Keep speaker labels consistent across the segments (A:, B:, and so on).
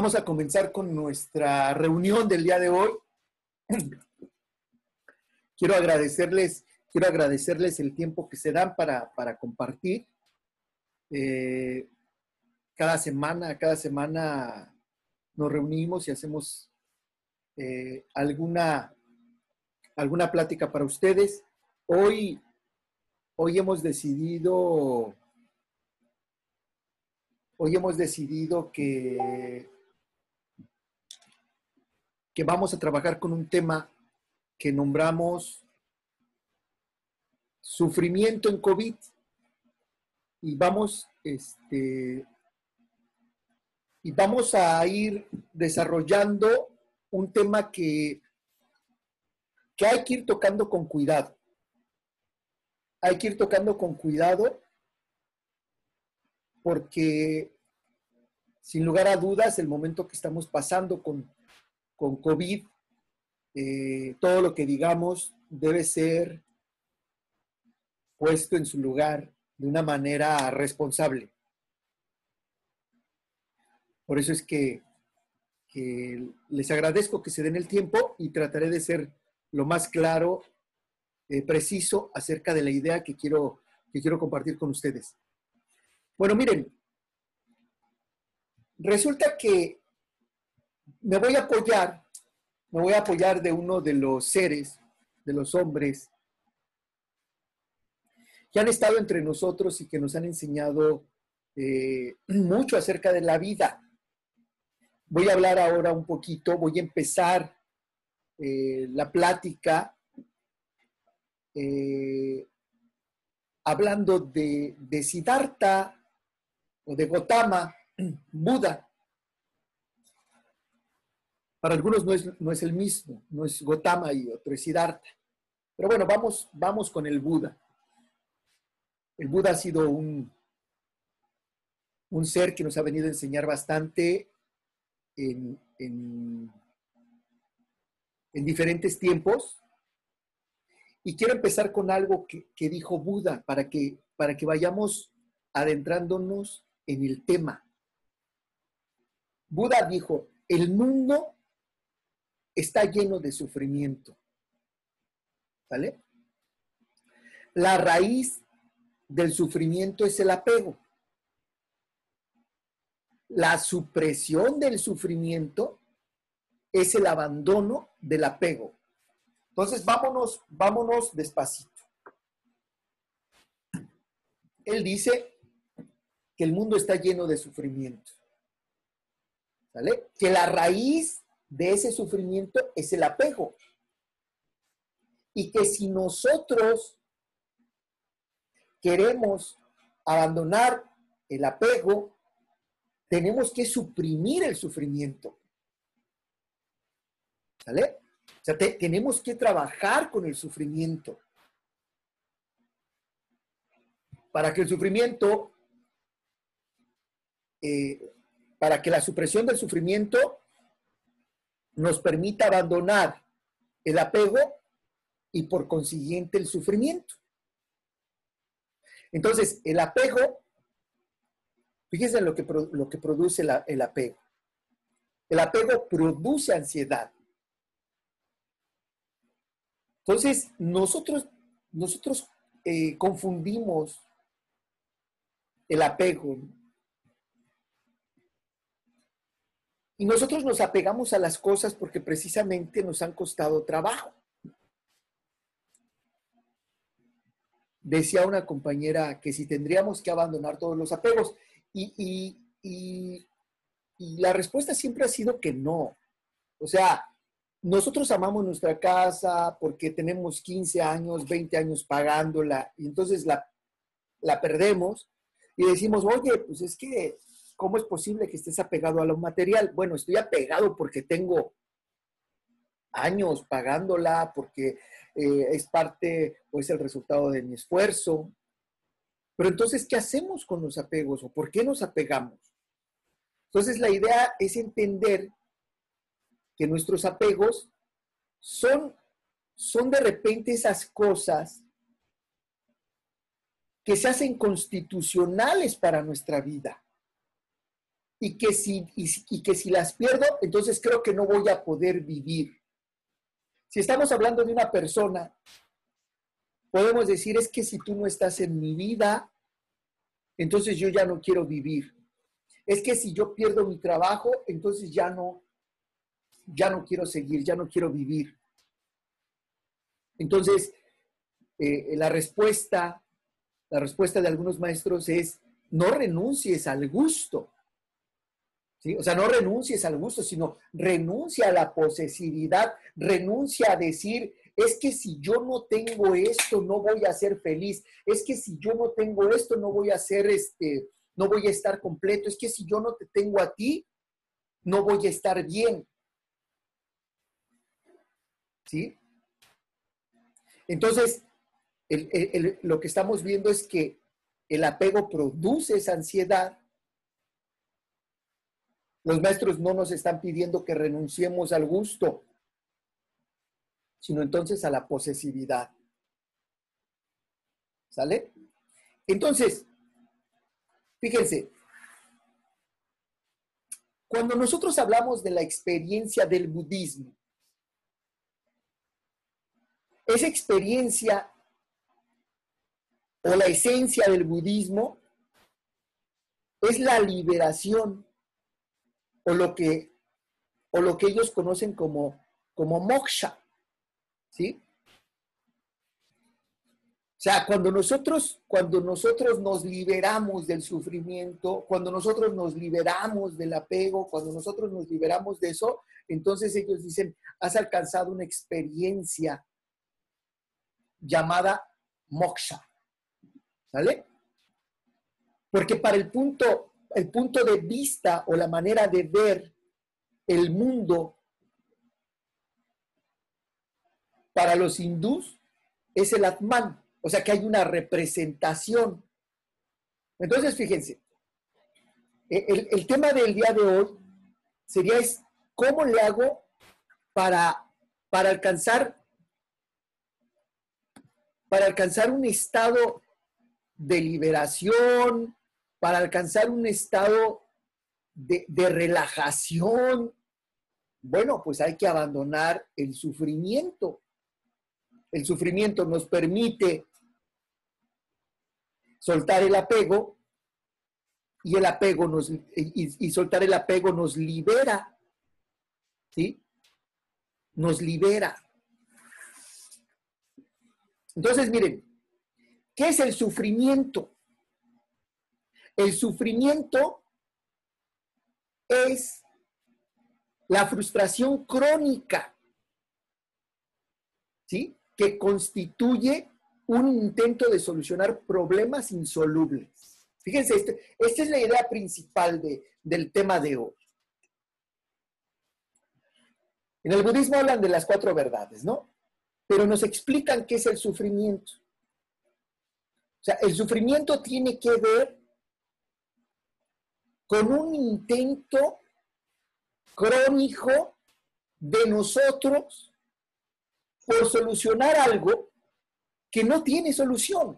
A: Vamos a comenzar con nuestra reunión del día de hoy. Quiero agradecerles, quiero agradecerles el tiempo que se dan para, compartir. Eh, cada semana, cada semana nos reunimos y hacemos eh, alguna, alguna plática para ustedes. Hoy, hoy hemos decidido Hoy hemos decidido que, vamos a trabajar con un tema que nombramos sufrimiento en COVID. Y vamos, este, y vamos a ir desarrollando un tema que, que hay que ir tocando con cuidado. Hay que ir tocando con cuidado porque sin lugar a dudas el momento que estamos pasando con, con COVID, eh, todo lo que digamos debe ser puesto en su lugar de una manera responsable. Por eso es que, les agradezco que se den el tiempo y trataré de ser lo más claro, eh, preciso acerca de la idea que quiero, que quiero compartir con ustedes. Bueno, miren, resulta que me voy a apoyar, me voy a apoyar de uno de los seres, de los hombres, que han estado entre nosotros y que nos han enseñado eh, mucho acerca de la vida. Voy a hablar ahora un poquito, voy a empezar eh, la plática eh, hablando de, de Siddhartha o de Gotama, Buda. Para algunos no es, no es el mismo, no es Gotama y otro es Siddhartha. Pero bueno, vamos, vamos con el Buda. El Buda ha sido un, un ser que nos ha venido a enseñar bastante en, en, en diferentes tiempos. Y quiero empezar con algo que, que dijo Buda para que, para que vayamos adentrándonos en el tema. Buda dijo, el mundo está lleno de sufrimiento. ¿Vale? La raíz del sufrimiento es el apego. La supresión del sufrimiento es el abandono del apego. Entonces, vámonos, vámonos despacito. Él dice, que el mundo está lleno de sufrimiento. ¿Sale? Que la raíz de ese sufrimiento es el apego. Y que si nosotros queremos abandonar el apego, tenemos que suprimir el sufrimiento. ¿Sale? O sea, tenemos que trabajar con el sufrimiento. Para que el sufrimiento eh, para que la supresión del sufrimiento nos permita abandonar el apego y por consiguiente el sufrimiento. Entonces, el apego, fíjense en lo que, lo que produce el apego. El apego produce ansiedad. Entonces, nosotros, nosotros eh, confundimos el apego Y nosotros nos apegamos a las cosas porque precisamente nos han costado trabajo. Decía una compañera que si tendríamos que abandonar todos los apegos. Y, la respuesta siempre ha sido que no. O sea, nosotros amamos nuestra casa porque tenemos 15 años, 20 años pagándola y entonces la, la perdemos y decimos, oye, pues es que ¿cómo es posible que estés apegado a lo material? Bueno, estoy apegado porque tengo años pagándola, porque eh, es parte o es el resultado de mi esfuerzo. Pero entonces, ¿qué hacemos con los apegos o por qué nos apegamos? Entonces, la idea es entender que nuestros apegos son, son de repente esas cosas que se hacen constitucionales para nuestra vida. Y que, si, y que si las pierdo, entonces creo que no voy a poder vivir. Si estamos hablando de una persona, podemos decir, es que si tú no estás en mi vida, entonces yo ya no quiero vivir. Es que si yo pierdo mi trabajo, entonces ya no, ya no quiero seguir, ya no quiero vivir. Entonces, eh, la respuesta, la respuesta de algunos maestros es, no renuncies al gusto. O sea, no renuncies al gusto, sino renuncia a la posesividad, renuncia a decir, es que si yo no tengo esto, no voy a ser feliz, es que si yo no tengo esto, no voy a ser, este, no voy a estar completo, es que si yo no te tengo a ti, no voy a estar bien. ¿Sí? Entonces, lo que estamos viendo es que el apego produce esa ansiedad. Los maestros no nos están pidiendo que renunciemos al gusto, sino entonces a la posesividad. ¿Sale? Entonces, fíjense, cuando nosotros hablamos de la experiencia del budismo, esa experiencia o la esencia del budismo es la liberación o lo que, o lo que ellos conocen como, como moksha. ¿Sí? O sea, cuando nosotros, cuando nosotros nos liberamos del sufrimiento, cuando nosotros nos liberamos del apego, cuando nosotros nos liberamos de eso, entonces ellos dicen, has alcanzado una experiencia llamada moksha. ¿Sale? Porque para el punto, el punto de vista o la manera de ver el mundo para los hindús es el Atman, o sea que hay una representación. Entonces, fíjense, e, el, el tema del día de hoy sería es, ¿cómo le hago para, para alcanzar para alcanzar un estado de liberación, para alcanzar un estado de, relajación. Bueno, pues hay que abandonar el sufrimiento. El sufrimiento nos permite soltar el apego y el apego nos y, soltar el apego nos libera. ¿Sí? Nos libera. Entonces, miren, ¿qué es el sufrimiento? El sufrimiento es la frustración crónica, ¿sí? Que constituye un intento de solucionar problemas insolubles. Fíjense, este, esta es la idea principal del tema de hoy. En el budismo hablan de las cuatro verdades, ¿no? pero nos explican qué es el sufrimiento. O sea, el sufrimiento tiene que ver con un intento crónico de nosotros por solucionar algo que no tiene solución.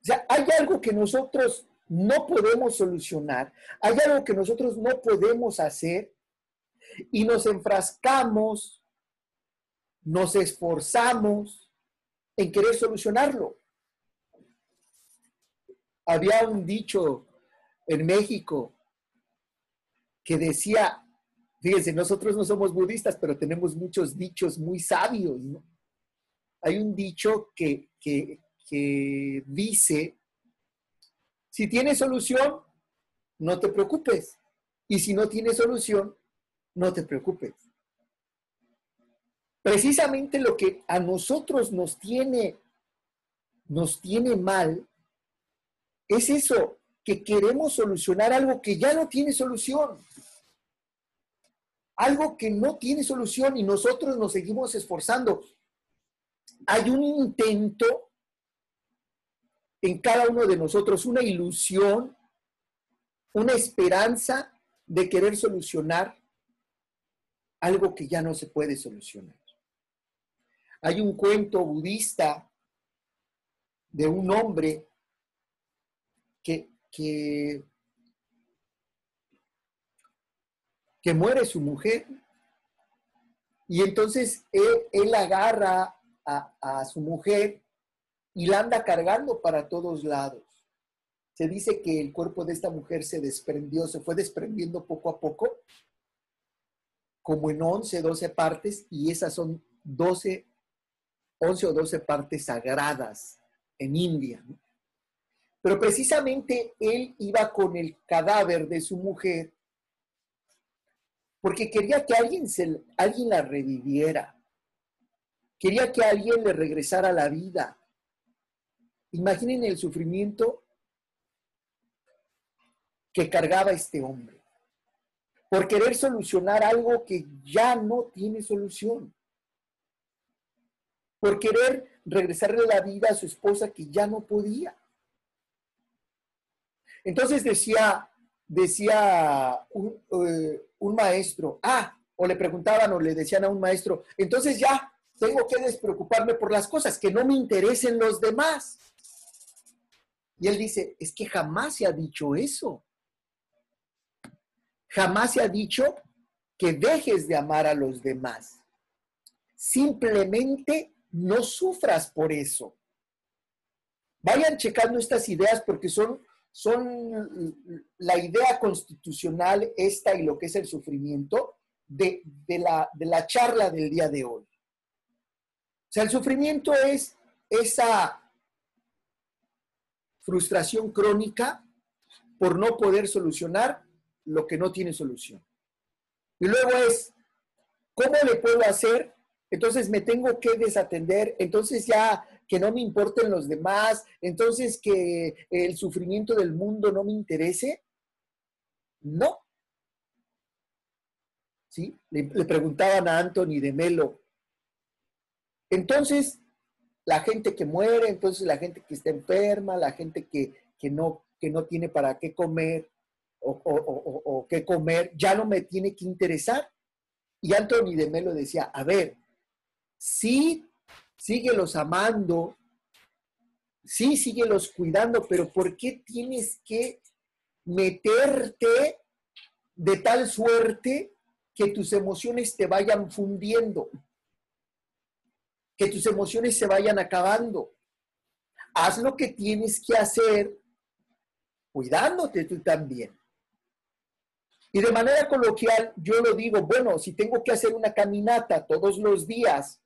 A: O sea, hay algo que nosotros no podemos solucionar, hay algo que nosotros no podemos hacer y nos enfrascamos nos esforzamos en querer solucionarlo. Había un dicho en México que decía, fíjense, nosotros no somos budistas, pero tenemos muchos dichos muy sabios. Hay un dicho que, que, que dice, si tienes solución, no te preocupes. Y si no tienes solución, no te preocupes precisamente lo que a nosotros nos tiene, nos tiene mal es eso, que queremos solucionar algo que ya no tiene solución. Algo que no tiene solución y nosotros nos seguimos esforzando. Hay un intento en cada uno de nosotros, una ilusión, una esperanza de querer solucionar algo que ya no se puede solucionar. Hay un cuento budista de un hombre que, que, muere su mujer y entonces él, agarra a, su mujer y la anda cargando para todos lados. Se dice que el cuerpo de esta mujer se desprendió, se fue desprendiendo poco a poco, como en 11, 12 partes, y esas son 12, 11 o 12 partes sagradas en India. ¿no? Pero precisamente él iba con el cadáver de su mujer porque quería que alguien, se, alguien la reviviera. Quería que alguien le regresara la vida. Imaginen el sufrimiento que cargaba este hombre por querer solucionar algo que ya no tiene solución, por querer regresarle la vida a su esposa que ya no podía. Entonces decía, decía un, eh, un maestro, ah, o le preguntaban o le decían a un maestro, entonces ya tengo que despreocuparme por las cosas, que no me interesen los demás. Y él dice, es que jamás se ha dicho eso. Jamás se ha dicho que dejes de amar a los demás. Simplemente no sufras por eso. Vayan checando estas ideas porque son, son la idea constitucional esta y lo que es el sufrimiento de, la, de la charla del día de hoy. O sea, el sufrimiento es esa frustración crónica por no poder solucionar lo que no tiene solución. Y luego es, ¿cómo le puedo hacer? Entonces me tengo que desatender, entonces ya que no me importen los demás, entonces que el sufrimiento del mundo no me interese. No. ¿Sí? Le, preguntaban a Anthony de Melo. Entonces, la gente que muere, entonces la gente que está enferma, la gente que, no, que no tiene para qué comer o, qué comer, ya no me tiene que interesar. Y Anthony de Melo decía, a ver, sí, síguelos amando, sí, síguelos cuidando, pero ¿por qué tienes que meterte de tal suerte que tus emociones te vayan fundiendo? que tus emociones se vayan acabando. Haz lo que tienes que hacer cuidándote tú también. Y de manera coloquial, yo lo digo, bueno, si tengo que hacer una caminata todos los días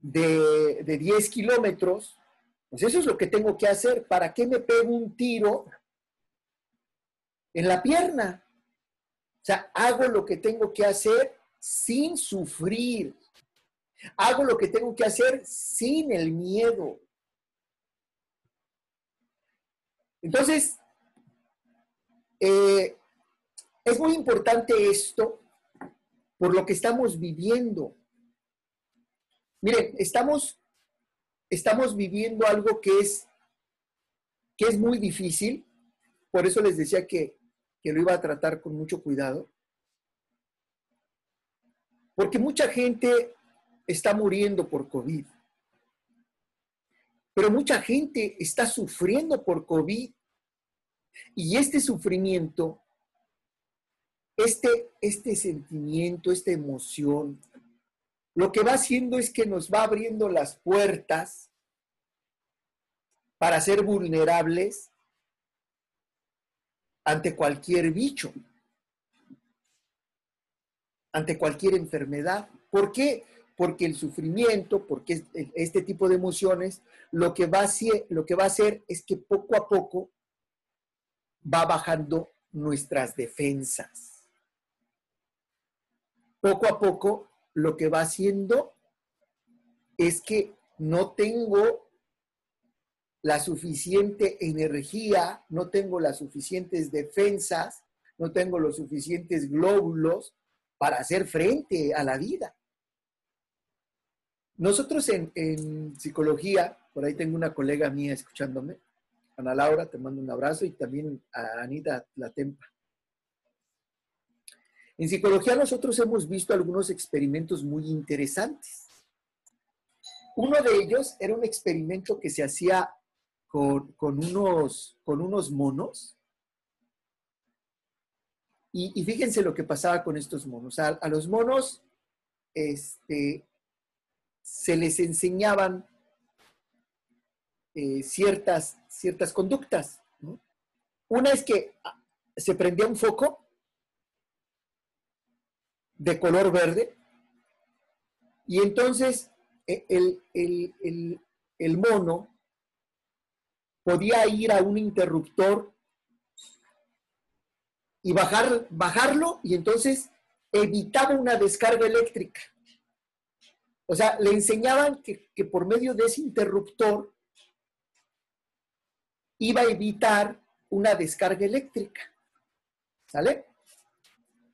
A: de, de 10 kilómetros, pues eso es lo que tengo que hacer. ¿Para qué me pego un tiro en la pierna? O sea, hago lo que tengo que hacer sin sufrir, Hago lo que tengo que hacer sin el miedo. Entonces, eh, es muy importante esto por lo que estamos viviendo. Miren, estamos, estamos viviendo algo que es, que es muy difícil, por eso les decía que, que lo iba a tratar con mucho cuidado, porque mucha gente está muriendo por COVID. Pero mucha gente está sufriendo por COVID. Y este sufrimiento, este, este sentimiento, esta emoción, lo que va haciendo es que nos va abriendo las puertas para ser vulnerables ante cualquier bicho, ante cualquier enfermedad. ¿Por qué? porque el sufrimiento, porque este tipo de emociones, lo que, va a hacer, lo que va a es que poco a poco va bajando nuestras defensas. Poco a poco lo que va haciendo es que no tengo la suficiente energía, no tengo las suficientes defensas, no tengo los suficientes glóbulos para hacer frente a la vida. Nosotros en, psicología, por ahí tengo una colega mía escuchándome, Ana Laura, te mando un abrazo, y también a Anita Latempa. En psicología nosotros hemos visto algunos experimentos muy interesantes. Uno de ellos era un experimento que se hacía con, unos, con unos monos Y, fíjense lo que pasaba con estos monos. A, los monos este, se les enseñaban eh, ciertas, ciertas conductas. Una es que ah, se prendía un foco de color verde y entonces e, el, el mono podía ir a un interruptor y bajar, bajarlo y entonces evitaba una descarga eléctrica. O sea, le enseñaban que, por medio de ese interruptor iba a evitar una descarga eléctrica. ¿Sale?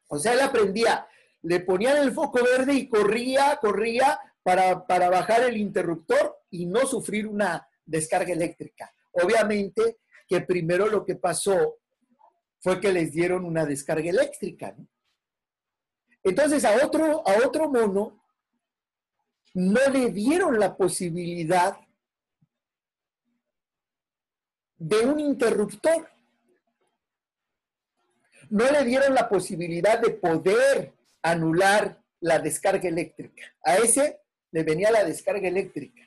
A: O sea, él aprendía, le ponían el foco verde y corría, corría para, para bajar el interruptor y no sufrir una descarga eléctrica. Obviamente que primero lo que pasó fue que les dieron una descarga eléctrica. Entonces a otro, a otro mono no le dieron la posibilidad de un interruptor. No le dieron la posibilidad de poder anular la descarga eléctrica. A ese le venía la descarga eléctrica.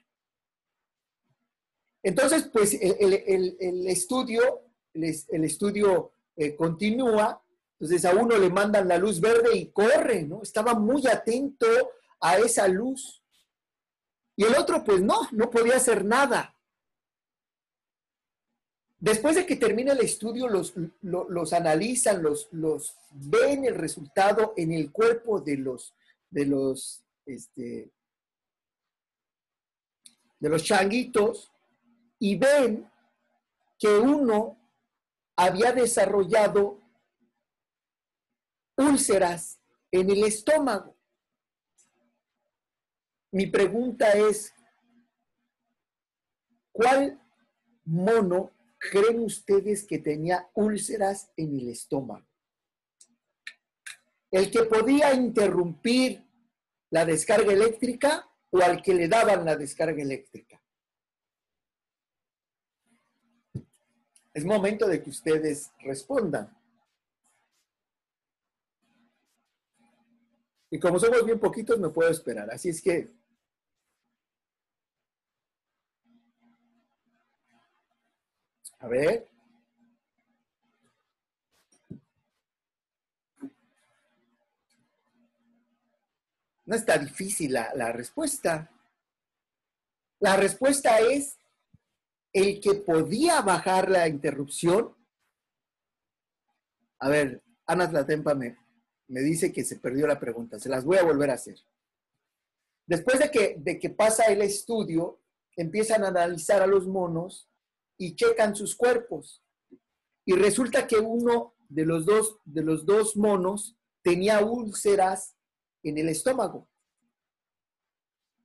A: Entonces, pues el, estudio, el, estudio eh, continúa, entonces a uno le mandan la luz verde y corre, ¿no? Estaba muy atento a esa luz. Y el otro, pues no, no podía hacer nada. Después de que termina el estudio, los, los, analizan, los, los, ven el resultado en el cuerpo de los, de los, este, de los changuitos y ven que uno había desarrollado úlceras en el estómago. Mi pregunta es, ¿cuál mono creen ustedes que tenía úlceras en el estómago? ¿El que podía interrumpir la descarga eléctrica o al que le daban la descarga eléctrica? Es momento de que ustedes respondan. Y como somos bien poquitos, me puedo esperar. Así es que A ver. No está difícil la, la, respuesta. La respuesta es el que podía bajar la interrupción. A ver, Ana Tlatempa me, me dice que se perdió la pregunta. Se las voy a volver a hacer. Después de que, de que pasa el estudio, empiezan a analizar a los monos y checan sus cuerpos. Y resulta que uno de los dos, de los dos monos tenía úlceras en el estómago.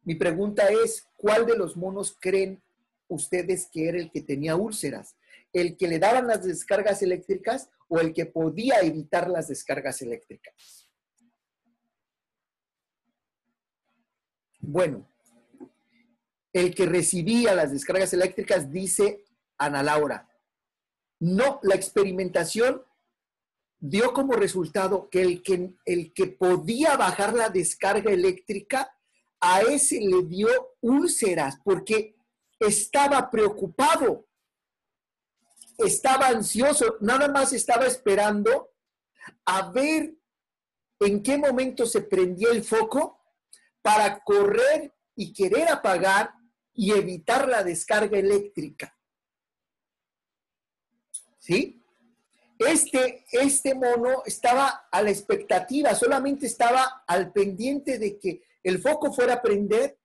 A: Mi pregunta es, ¿cuál de los monos creen ustedes que era el que tenía úlceras? ¿El que le daban las descargas eléctricas o el que podía evitar las descargas eléctricas? Bueno, el que recibía las descargas eléctricas dice Ana Laura. No, la experimentación dio como resultado que el que, el que podía bajar la descarga eléctrica, a ese le dio úlceras porque estaba preocupado, estaba ansioso, nada más estaba esperando a ver en qué momento se prendía el foco para correr y querer apagar y evitar la descarga eléctrica. ¿Sí? Este, este mono estaba a la expectativa, solamente estaba al pendiente de que el foco fuera a prender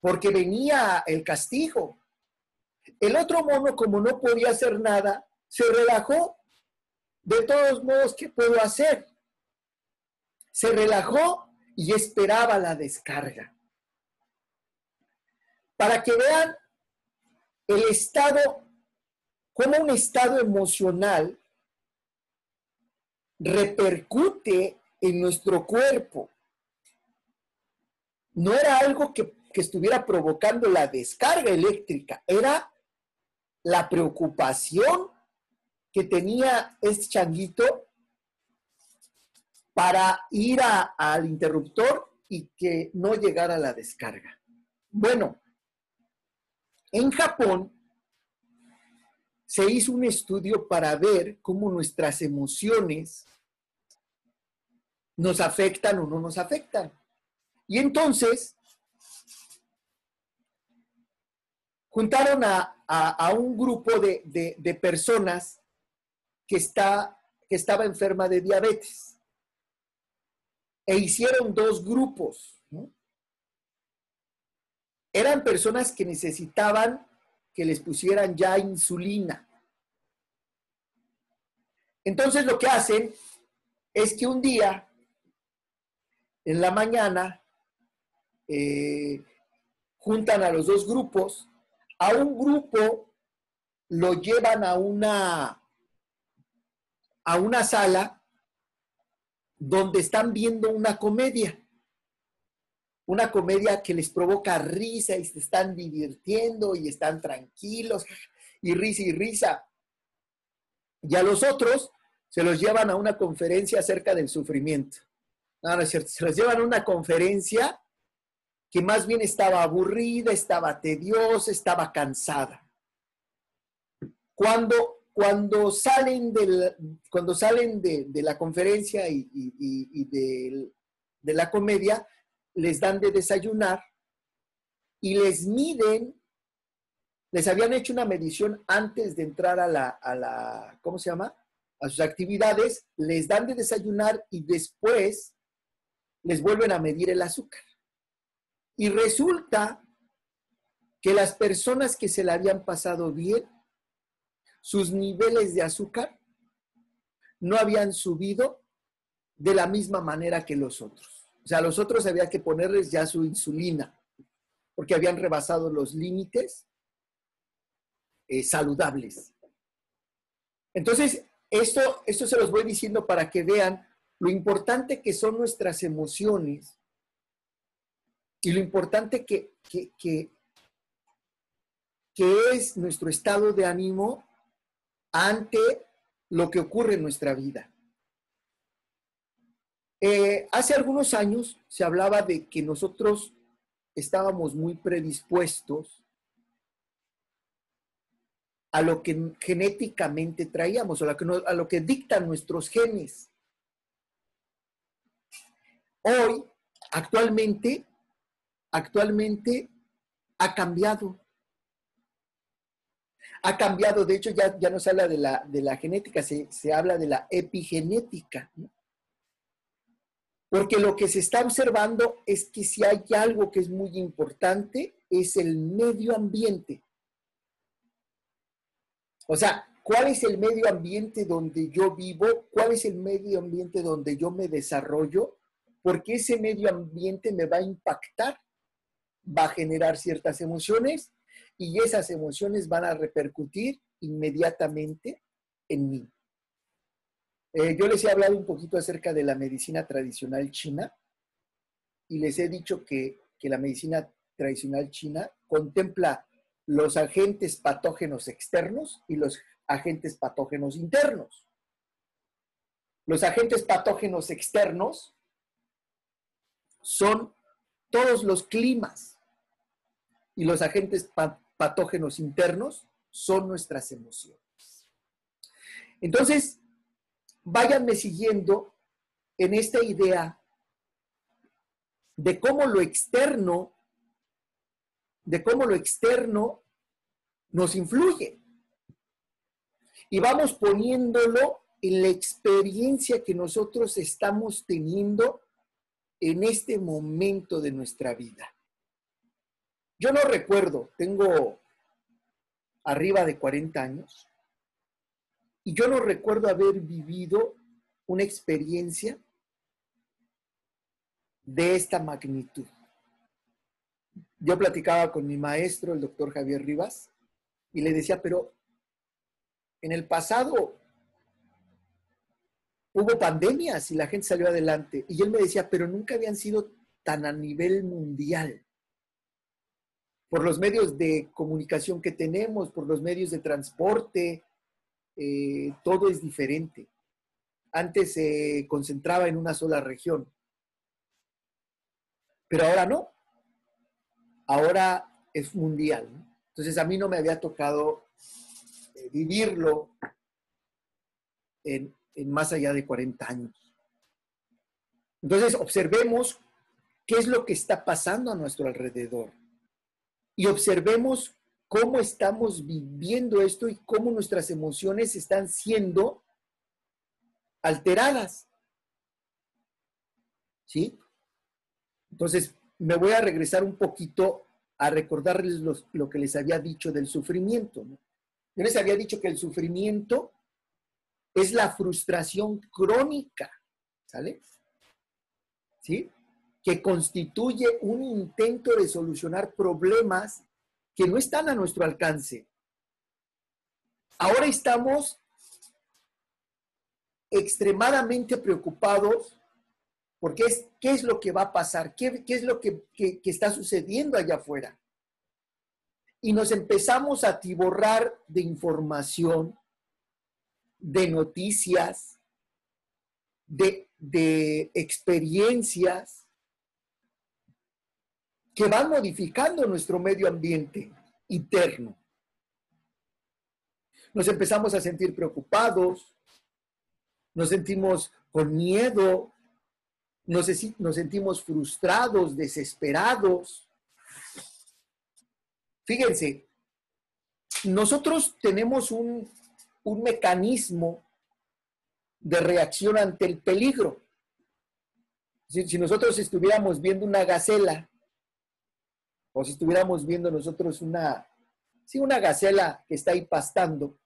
A: porque venía el castigo. El otro mono, como no podía hacer nada, se relajó. De todos modos, ¿qué puedo hacer? Se relajó y esperaba la descarga. Para que vean el estado cómo un estado emocional repercute en nuestro cuerpo. No era algo que, estuviera provocando la descarga eléctrica, era la preocupación que tenía este changuito para ir al interruptor y que no llegara la descarga. Bueno, en Japón se hizo un estudio para ver cómo nuestras emociones nos afectan o no nos afectan. Y entonces juntaron a, un grupo de, personas que, está, que estaba enferma de diabetes e hicieron dos grupos. Eran personas que necesitaban que les pusieran ya insulina. Entonces lo que hacen es que un día, en la mañana, eh, juntan a los dos grupos, a un grupo lo llevan a una, a una sala donde están viendo una comedia una comedia que les provoca risa y se están divirtiendo y están tranquilos y risa y risa. Y a los otros se los llevan a una conferencia acerca del sufrimiento. No, no es cierto, se los llevan a una conferencia que más bien estaba aburrida, estaba tediosa, estaba cansada. Cuando, cuando salen, cuando salen de, la conferencia y, de la comedia, les dan de desayunar y les miden, les habían hecho una medición antes de entrar a la, a la, ¿cómo se llama? A sus actividades, les dan de desayunar y después les vuelven a medir el azúcar. Y resulta que las personas que se la habían pasado bien, sus niveles de azúcar no habían subido de la misma manera que los otros. O sea, a los otros había que ponerles ya su insulina, porque habían rebasado los límites eh, saludables. Entonces, esto, esto se los voy diciendo para que vean lo importante que son nuestras emociones y lo importante que, que, que, que es nuestro estado de ánimo ante lo que ocurre en nuestra vida. Eh, hace algunos años se hablaba de que nosotros estábamos muy predispuestos a lo que genéticamente traíamos, a lo que, a lo que dictan nuestros genes. Hoy, actualmente, actualmente ha cambiado. Ha cambiado, de hecho ya, ya no se habla de la, de la genética, se, se habla de la epigenética. ¿no? Porque lo que se está observando es que si hay algo que es muy importante, es el medio ambiente. O sea, ¿cuál es el medio ambiente donde yo vivo? ¿Cuál es el medio ambiente donde yo me desarrollo? Porque ese medio ambiente me va a impactar, va a generar ciertas emociones y esas emociones van a repercutir inmediatamente en mí. Eh, yo les he hablado un poquito acerca de la medicina tradicional china y les he dicho que, la medicina tradicional china contempla los agentes patógenos externos y los agentes patógenos internos. Los agentes patógenos externos son todos los climas y los agentes patógenos internos son nuestras emociones. Entonces, váyanme siguiendo en esta idea de cómo lo externo, de cómo lo externo nos influye. Y vamos poniéndolo en la experiencia que nosotros estamos teniendo en este momento de nuestra vida. Yo no recuerdo, tengo arriba de 40 años, y yo no recuerdo haber vivido una experiencia de esta magnitud. Yo platicaba con mi maestro, el doctor Javier Rivas, y le decía, pero en el pasado hubo pandemias y la gente salió adelante. Y él me decía, pero nunca habían sido tan a nivel mundial. Por los medios de comunicación que tenemos, por los medios de transporte, eh, todo es diferente. antes se concentraba en una sola región. Pero ahora no. Ahora es mundial. Entonces a mí no me había tocado eh, vivirlo en, en más allá de 40 años. Entonces observemos qué es lo que está pasando a nuestro alrededor y observemos cómo estamos viviendo esto y cómo nuestras emociones están siendo alteradas. ¿Sí? Entonces, me voy a regresar un poquito a recordarles lo que les había dicho del sufrimiento. Yo les había dicho que el sufrimiento es la frustración crónica, ¿sale? ¿Sí? Que constituye un intento de solucionar problemas que no están a nuestro alcance. Ahora estamos extremadamente preocupados porque es qué es lo que va a pasar, qué, es lo que, que, está sucediendo allá afuera. Y nos empezamos a tiborrar de información, de noticias, de, de experiencias que van modificando nuestro medio ambiente interno. Nos empezamos a sentir preocupados, nos sentimos con miedo, nos, sentimos frustrados, desesperados. Fíjense, nosotros tenemos un, mecanismo de reacción ante el peligro. Si, si, nosotros estuviéramos viendo una gacela, o si estuviéramos viendo nosotros una, sí, una gacela que está ahí pastando,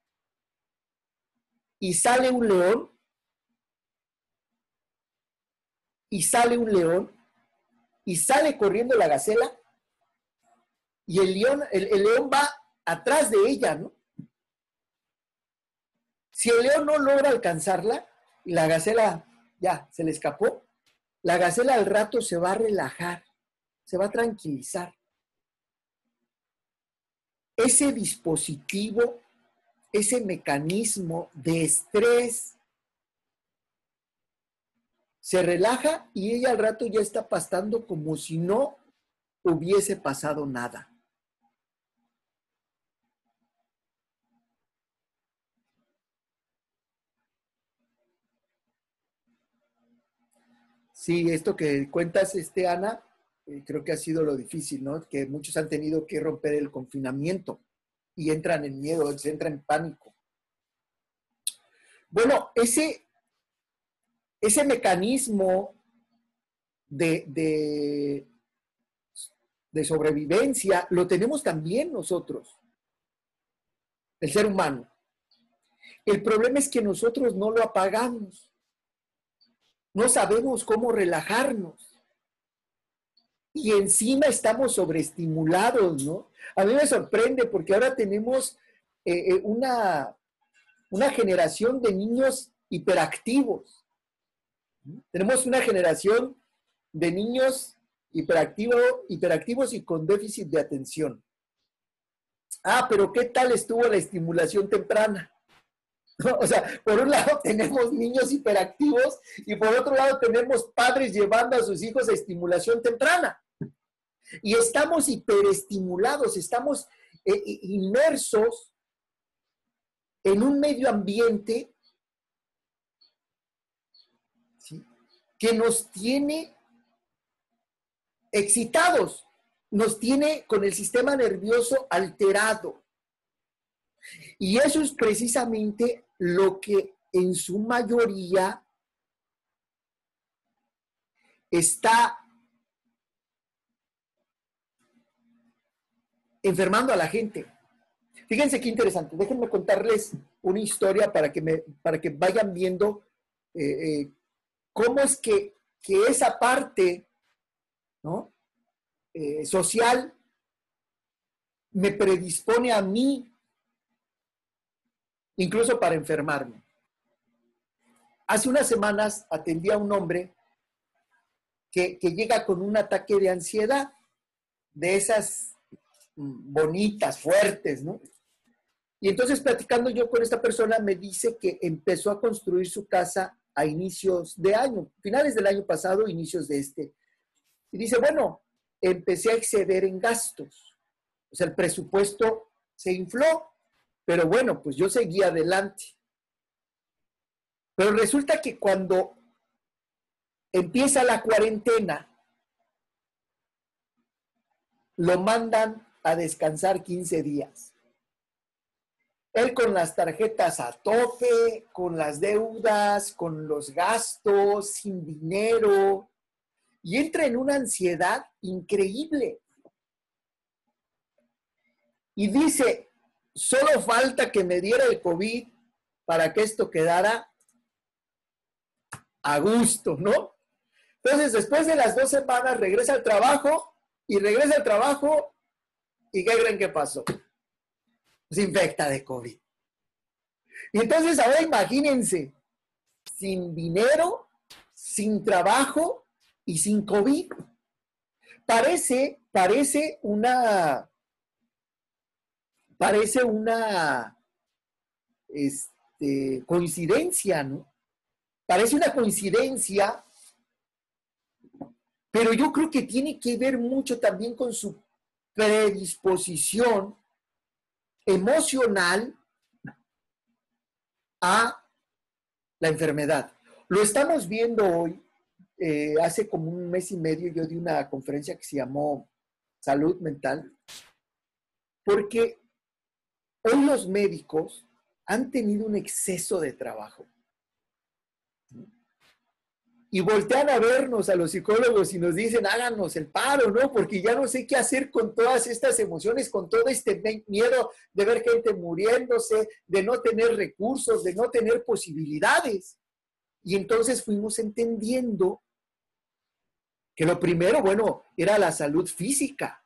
A: y sale un león, y sale un león y sale corriendo la gacela y el león, el, león va atrás de ella, ¿no? Si el león no logra alcanzarla y la gacela ya se le escapó, la gacela al rato se va a relajar, se va a tranquilizar. Ese dispositivo, ese mecanismo de estrés se relaja y ella al rato ya está pastando como si no hubiese pasado nada. Sí, esto que cuentas, este, Ana, creo que ha sido lo difícil, ¿no? Que muchos han tenido que romper el confinamiento y entran en miedo, se entran en pánico. Bueno, ese, ese mecanismo de, de, sobrevivencia lo tenemos también nosotros, el ser humano. El problema es que nosotros no lo apagamos. No sabemos cómo relajarnos. Y encima estamos sobreestimulados, ¿no? A mí me sorprende porque ahora tenemos eh, eh, una, una generación de niños hiperactivos. Tenemos una generación de niños hiperactivos y con déficit de atención. Ah, pero ¿qué tal estuvo la estimulación temprana? O sea, por un lado tenemos niños hiperactivos y por otro lado tenemos padres llevando a sus hijos a estimulación temprana. Y estamos hiperestimulados, estamos eh, inmersos en un medio ambiente que nos tiene excitados, nos tiene con el sistema nervioso alterado. Y eso es precisamente lo que en su mayoría está enfermando a la gente. Fíjense qué interesante. Déjenme contarles una historia para que, me, para que vayan viendo eh, eh, cómo es que, esa parte ¿no? Eh, social me predispone a mí incluso para enfermarme. Hace unas semanas atendí a un hombre que, llega con un ataque de ansiedad, de esas bonitas, fuertes, ¿no? Y entonces platicando yo con esta persona me dice que empezó a construir su casa a inicios de año, finales del año pasado, inicios de este. Y dice, bueno, empecé a exceder en gastos. O sea, el presupuesto se infló, pero bueno, pues yo seguí adelante. Pero resulta que cuando empieza la cuarentena, lo mandan a descansar 15 días. Él con las tarjetas a tope, con las deudas, con los gastos, sin dinero, y entra en una ansiedad increíble. Y dice, solo falta que me diera el COVID para que esto quedara a gusto, ¿no? Entonces, después de las dos semanas, regresa al trabajo y regresa al trabajo y ¿qué creen que pasó? Se infecta de COVID. Y entonces ahora imagínense, sin dinero, sin trabajo y sin COVID. Parece, parece una, parece una este, coincidencia, ¿no? Parece una coincidencia, pero yo creo que tiene que ver mucho también con su predisposición emocional a la enfermedad. Lo estamos viendo hoy. Eh, hace como un mes y medio yo di una conferencia que se llamó Salud Mental, porque hoy los médicos han tenido un exceso de trabajo y voltean a vernos a los psicólogos y nos dicen, háganos el paro, ¿no? Porque ya no sé qué hacer con todas estas emociones, con todo este miedo de ver gente muriéndose, de no tener recursos, de no tener posibilidades. Y entonces fuimos entendiendo que lo primero, bueno, era la salud física,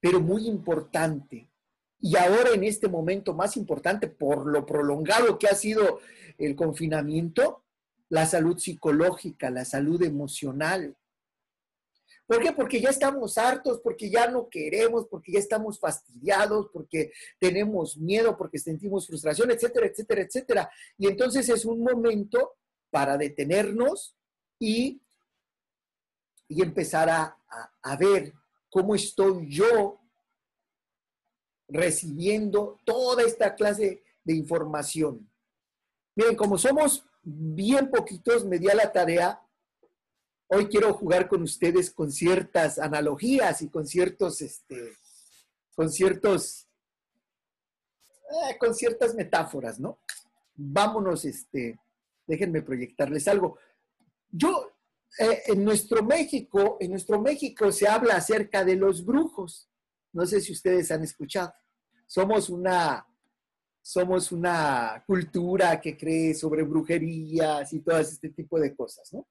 A: pero muy importante. Y ahora en este momento más importante, por lo prolongado que ha sido el confinamiento, la salud psicológica, la salud emocional. ¿Por qué? Porque ya estamos hartos, porque ya no queremos, porque ya estamos fastidiados, porque tenemos miedo, porque sentimos frustración, etcétera, etcétera, etcétera. Y entonces es un momento para detenernos y, y empezar a, a ver cómo estoy yo recibiendo toda esta clase de información. Miren, como somos bien poquitos me di a la tarea. Hoy quiero jugar con ustedes con ciertas analogías y con ciertos, este, con ciertos, eh, con ciertas metáforas, ¿no? Vámonos, este, déjenme proyectarles algo. Yo, eh, en nuestro México, en nuestro México se habla acerca de los brujos. No sé si ustedes han escuchado. Somos una somos una cultura que cree sobre brujerías y todo este tipo de cosas, ¿no?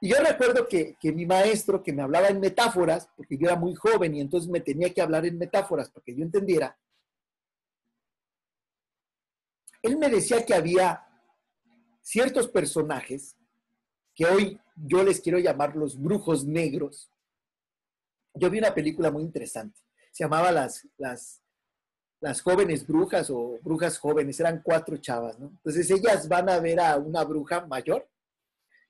A: Y yo recuerdo que, que, mi maestro, que me hablaba en metáforas, porque yo era muy joven y entonces me tenía que hablar en metáforas para que yo entendiera, él me decía que había ciertos personajes que hoy yo les quiero llamar los brujos negros. Yo vi una película muy interesante, se llamaba Las, las, las jóvenes brujas o brujas jóvenes, eran cuatro chavas, ¿no? Entonces ellas van a ver a una bruja mayor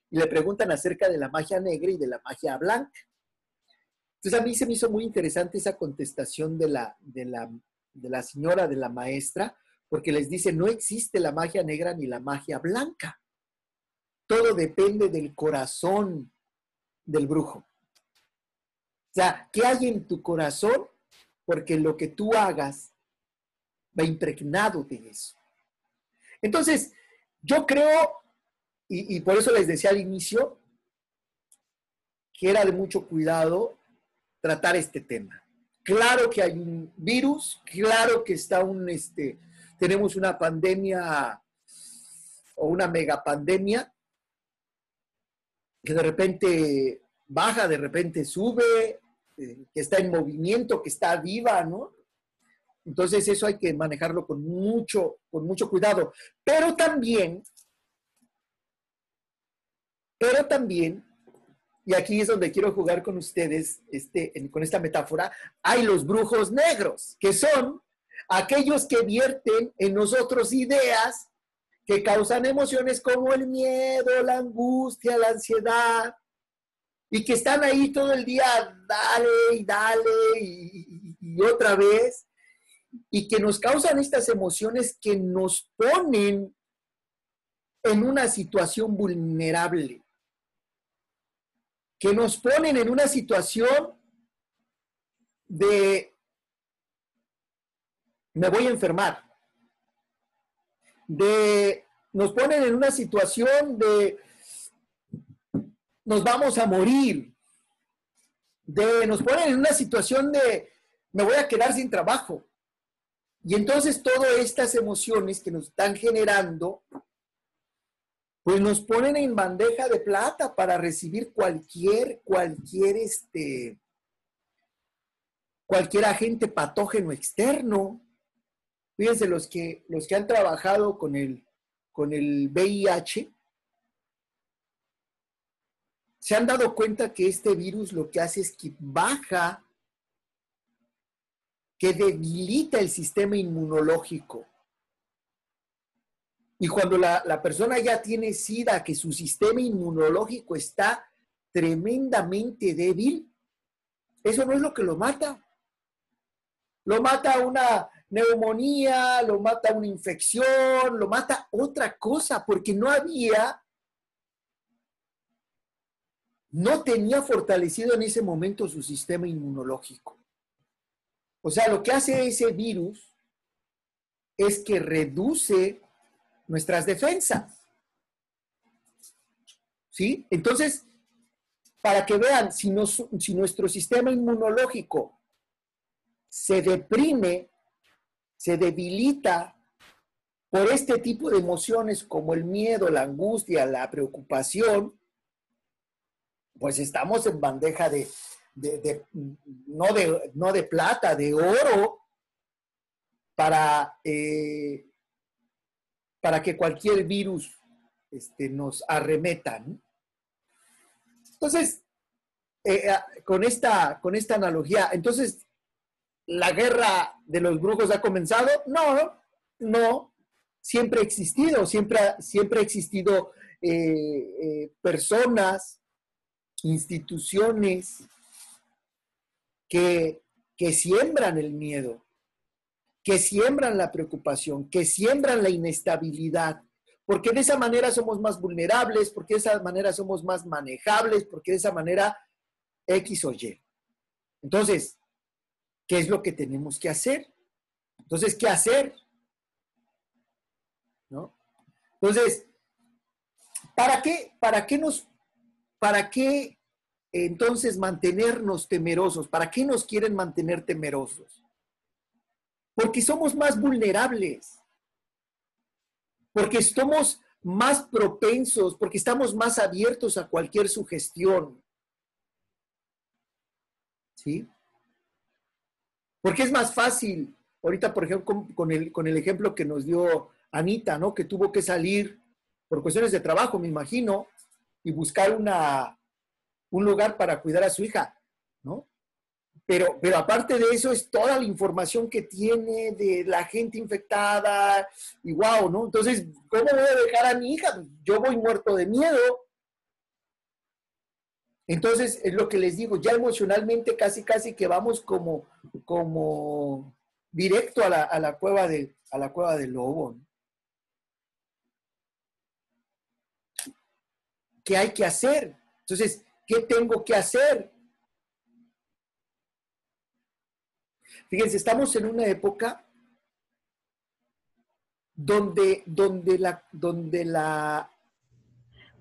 A: y le preguntan acerca de la magia negra y de la magia blanca. Entonces a mí se me hizo muy interesante esa contestación de la, de la, de la señora, de la maestra, porque les dice, no existe la magia negra ni la magia blanca. Todo depende del corazón del brujo. Sea, ¿qué hay en tu corazón? Porque lo que tú hagas va impregnado de eso. Entonces, yo creo, y, por eso les decía al inicio, que era de mucho cuidado tratar este tema. Claro que hay un virus, claro que está un, este, tenemos una pandemia o una megapandemia que de repente baja, de repente sube, eh, que está en movimiento, que está viva, ¿no? Entonces eso hay que manejarlo con mucho, con mucho cuidado. Pero también, pero también, y aquí es donde quiero jugar con ustedes, este, con esta metáfora, hay los brujos negros, que son aquellos que vierten en nosotros ideas que causan emociones como el miedo, la angustia, la ansiedad, y que están ahí todo el día, dale y dale y, otra vez, y que nos causan estas emociones que nos ponen en una situación vulnerable, que nos ponen en una situación de me voy a enfermar, de nos ponen en una situación de nos vamos a morir, de nos ponen en una situación de me voy a quedar sin trabajo. Y entonces todas estas emociones que nos están generando, pues nos ponen en bandeja de plata para recibir cualquier, cualquier, este, cualquier agente patógeno externo. Fíjense, los que, los que han trabajado con el, con el VIH, se han dado cuenta que este virus lo que hace es que baja, que debilita el sistema inmunológico. Y cuando la, la, persona ya tiene SIDA, que su sistema inmunológico está tremendamente débil, eso no es lo que lo mata. Lo mata una neumonía, lo mata una infección, lo mata otra cosa, porque no había no tenía fortalecido en ese momento su sistema inmunológico. O sea, lo que hace ese virus es que reduce nuestras defensas. ¿Sí? Entonces, para que vean, si, si nuestro sistema inmunológico se deprime, se debilita por este tipo de emociones como el miedo, la angustia, la preocupación, pues estamos en bandeja de, no, de no de plata, de oro, para, eh, para que cualquier virus este, nos arremeta. Entonces, eh, eh, con, esta, con esta analogía, entonces, ¿la guerra de los brujos ha comenzado? No, no, siempre ha existido, siempre, siempre ha existido personas instituciones que, que siembran el miedo, que siembran la preocupación, que siembran la inestabilidad, porque de esa manera somos más vulnerables, porque de esa manera somos más manejables, porque de esa manera X o Y. Entonces, ¿qué es lo que tenemos que hacer? Entonces, ¿qué hacer? ¿No? Entonces, ¿para qué, para qué nos ¿para qué entonces mantenernos temerosos? ¿Para qué nos quieren mantener temerosos? Porque somos más vulnerables, porque somos más propensos, porque estamos más abiertos a cualquier sugestión. ¿Sí? Porque es más fácil, ahorita por ejemplo con, el, con el ejemplo que nos dio Anita, ¿no? Que tuvo que salir por cuestiones de trabajo, me imagino, y buscar una, un lugar para cuidar a su hija, ¿no? Pero, pero aparte de eso es toda la información que tiene de la gente infectada y wow, ¿no? Entonces, ¿cómo voy a dejar a mi hija? Yo voy muerto de miedo. Entonces, es lo que les digo, ya emocionalmente casi, casi que vamos como, como directo a la, a la cueva, de, a la cueva del lobo. ¿no? ¿Qué hay que hacer? Entonces, ¿qué tengo que hacer? Fíjense, estamos en una época donde, donde la, donde la.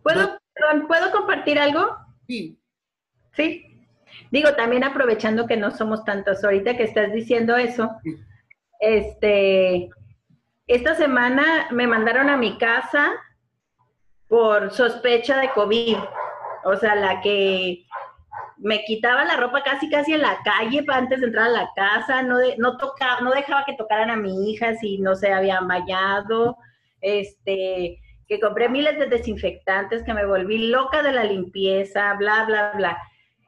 B: ¿Puedo, ¿puedo compartir algo?
A: Sí.
B: Sí. Digo, también aprovechando que no somos tantos, ahorita que estás diciendo eso, este, esta semana me mandaron a mi casa por sospecha de COVID. O sea, la que me quitaba la ropa casi casi en la calle antes de entrar a la casa, no, no, toca, no dejaba que tocaran a mi hija si no se habían bañado, este, que compré miles de desinfectantes, que me volví loca de la limpieza, bla, bla, bla.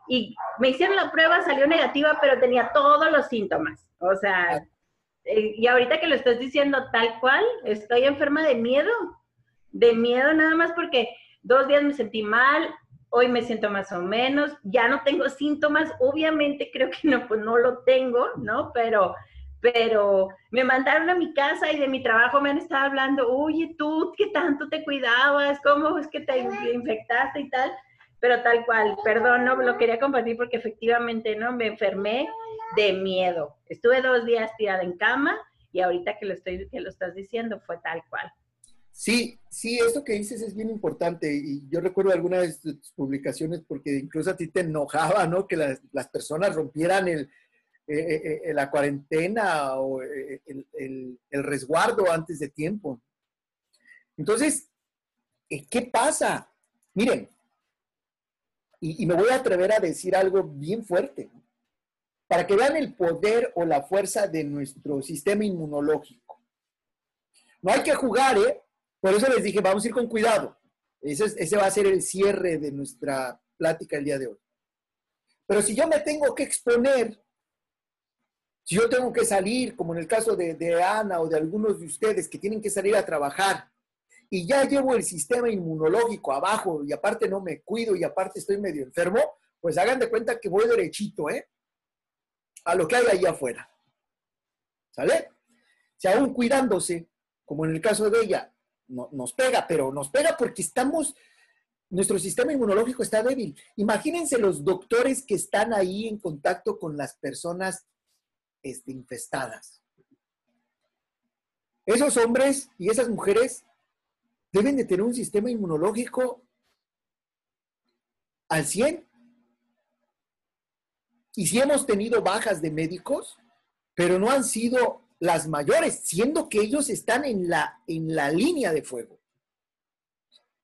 B: Y me hicieron la prueba, salió negativa, pero tenía todos los síntomas. O sea, eh, y ahorita que lo estás diciendo tal cual, estoy enferma de miedo de miedo nada más porque dos días me sentí mal, hoy me siento más o menos, ya no tengo síntomas, obviamente creo que no, pues no lo tengo, ¿no? Pero, pero me mandaron a mi casa y de mi trabajo me han estado hablando, oye, tú, ¿qué tanto te cuidabas? ¿Cómo es que te infectaste y tal? Pero tal cual, perdón, no lo quería compartir porque efectivamente, ¿no? Me enfermé de miedo. Estuve dos días tirada en cama y ahorita que lo, estoy, que lo estás diciendo fue tal cual.
A: Sí, sí, esto que dices es bien importante y yo recuerdo algunas de tus publicaciones porque incluso a ti te enojaba, ¿no? Que las, personas rompieran el, eh, eh, eh, la cuarentena o el, resguardo antes de tiempo. Entonces, ¿qué pasa? Miren, y, y, me voy a atrever a decir algo bien fuerte, para que vean el poder o la fuerza de nuestro sistema inmunológico. No hay que jugar, ¿eh? Por eso les dije, vamos a ir con cuidado. Ese, va a ser el cierre de nuestra plática el día de hoy. Pero si yo me tengo que exponer, si yo tengo que salir, como en el caso de, Ana o de algunos de ustedes que tienen que salir a trabajar, y ya llevo el sistema inmunológico abajo y aparte no me cuido y aparte estoy medio enfermo, pues hagan de cuenta que voy derechito, ¿eh? A lo que hay ahí afuera. ¿Sale? Si aún cuidándose, como en el caso de ella, nos pega, pero nos pega porque estamos, nuestro sistema inmunológico está débil. Imagínense los doctores que están ahí en contacto con las personas este, infestadas. Esos hombres y esas mujeres deben de tener un sistema inmunológico al 100. Y si hemos tenido bajas de médicos, pero no han sido las mayores, siendo que ellos están en la, en la línea de fuego.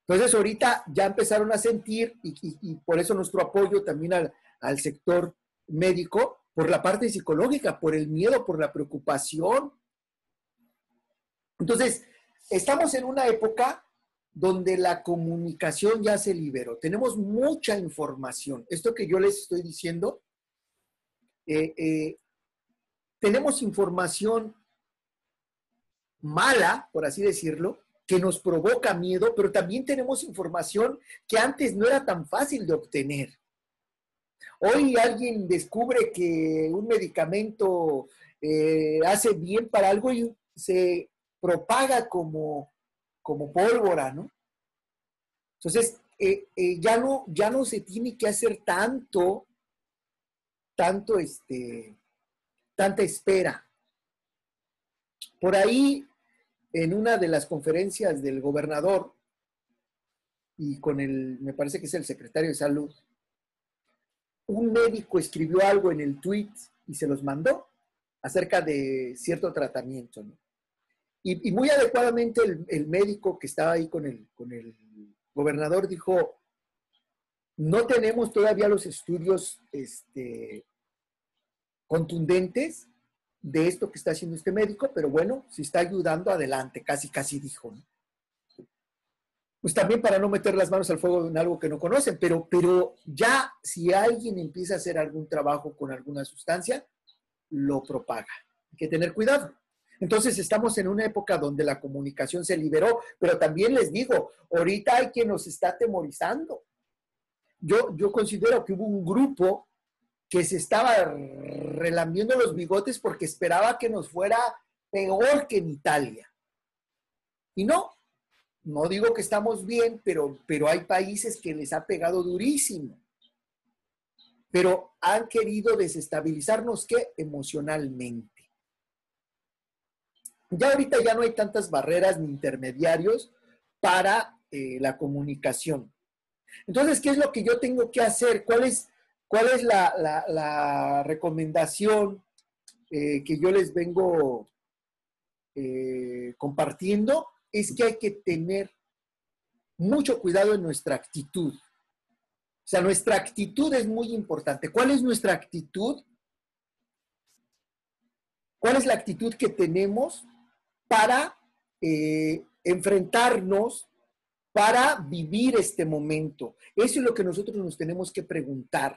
A: Entonces ahorita ya empezaron a sentir, y, por eso nuestro apoyo también al, al, sector médico, por la parte psicológica, por el miedo, por la preocupación. Entonces, estamos en una época donde la comunicación ya se liberó. Tenemos mucha información. Esto que yo les estoy diciendo, eh, eh, tenemos información mala, por así decirlo, que nos provoca miedo, pero también tenemos información que antes no era tan fácil de obtener. Hoy alguien descubre que un medicamento eh, hace bien para algo y se propaga como, como pólvora, ¿no? Entonces, eh, eh, ya, no, ya no se tiene que hacer tanto, tanto este, tanta espera. Por ahí, en una de las conferencias del gobernador, y con el, me parece que es el secretario de salud, un médico escribió algo en el tweet y se los mandó acerca de cierto tratamiento. Y, muy adecuadamente el, médico que estaba ahí con el, con el gobernador dijo, no tenemos todavía los estudios este, contundentes de esto que está haciendo este médico, pero bueno, si está ayudando, adelante, casi, casi dijo. Pues también para no meter las manos al fuego en algo que no conocen, pero, pero ya si alguien empieza a hacer algún trabajo con alguna sustancia, lo propaga. Hay que tener cuidado. Entonces estamos en una época donde la comunicación se liberó, pero también les digo, ahorita hay quien nos está atemorizando. Yo, yo considero que hubo un grupo que se estaba relambiendo los bigotes porque esperaba que nos fuera peor que en Italia. Y no, no digo que estamos bien, pero, pero hay países que les ha pegado durísimo. Pero han querido desestabilizarnos ¿qué? emocionalmente. Ya ahorita ya no hay tantas barreras ni intermediarios para eh, la comunicación. Entonces, ¿qué es lo que yo tengo que hacer? ¿Cuál es ¿Cuál es la, recomendación eh, que yo les vengo eh, compartiendo? Es que hay que tener mucho cuidado en nuestra actitud. O sea, nuestra actitud es muy importante. ¿Cuál es nuestra actitud? ¿Cuál es la actitud que tenemos para eh, enfrentarnos, para vivir este momento? Eso es lo que nosotros nos tenemos que preguntar.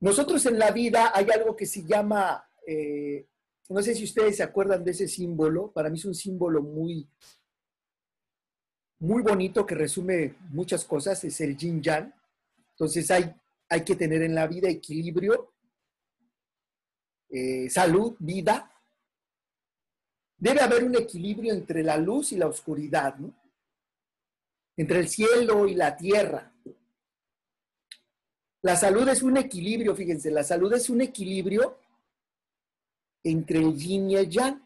A: Nosotros en la vida hay algo que se llama, eh, no sé si ustedes se acuerdan de ese símbolo, para mí es un símbolo muy, muy bonito que resume muchas cosas, es el yin yang. Entonces hay, hay que tener en la vida equilibrio, eh, salud, vida. Debe haber un equilibrio entre la luz y la oscuridad, entre el cielo y la tierra. La salud es un equilibrio, fíjense, la salud es un equilibrio entre el yin y el yang.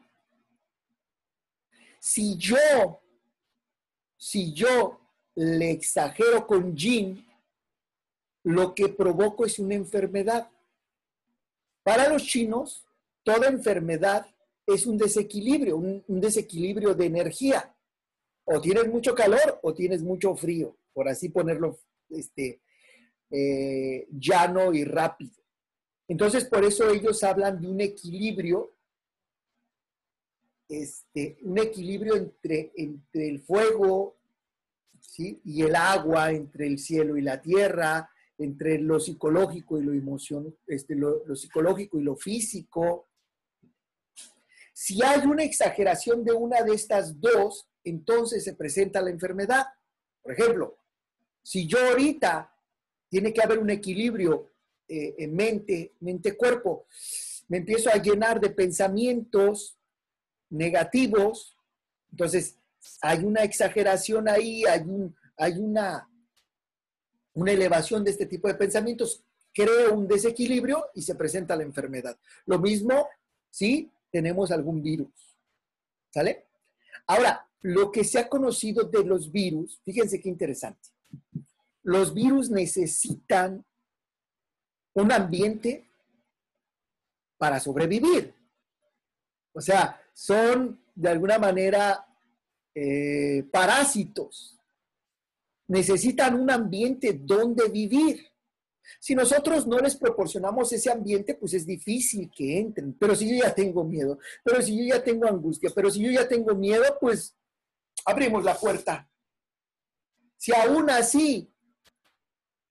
A: Si yo, si yo le exagero con yin, lo que provoco es una enfermedad. Para los chinos, toda enfermedad es un desequilibrio, un, desequilibrio de energía. O tienes mucho calor o tienes mucho frío, por así ponerlo este, eh, llano y rápido. Entonces, por eso ellos hablan de un equilibrio, este, un equilibrio entre, entre el fuego y el agua, entre el cielo y la tierra, entre lo psicológico y lo emocional, este, lo, psicológico y lo físico. Si hay una exageración de una de estas dos, entonces se presenta la enfermedad. Por ejemplo, si yo ahorita tiene que haber un equilibrio eh, en mente, mente-cuerpo, me empiezo a llenar de pensamientos negativos, entonces hay una exageración ahí, hay, un, hay una una elevación de este tipo de pensamientos, crea un desequilibrio y se presenta la enfermedad. Lo mismo si tenemos algún virus. ¿Sale? Ahora, lo que se ha conocido de los virus, fíjense qué interesante. Los virus necesitan un ambiente para sobrevivir. O sea, son de alguna manera eh, parásitos necesitan un ambiente donde vivir. Si nosotros no les proporcionamos ese ambiente, pues es difícil que entren. Pero si yo ya tengo miedo, pero si yo ya tengo angustia, pero si yo ya tengo miedo, pues abrimos la puerta. Si aún así,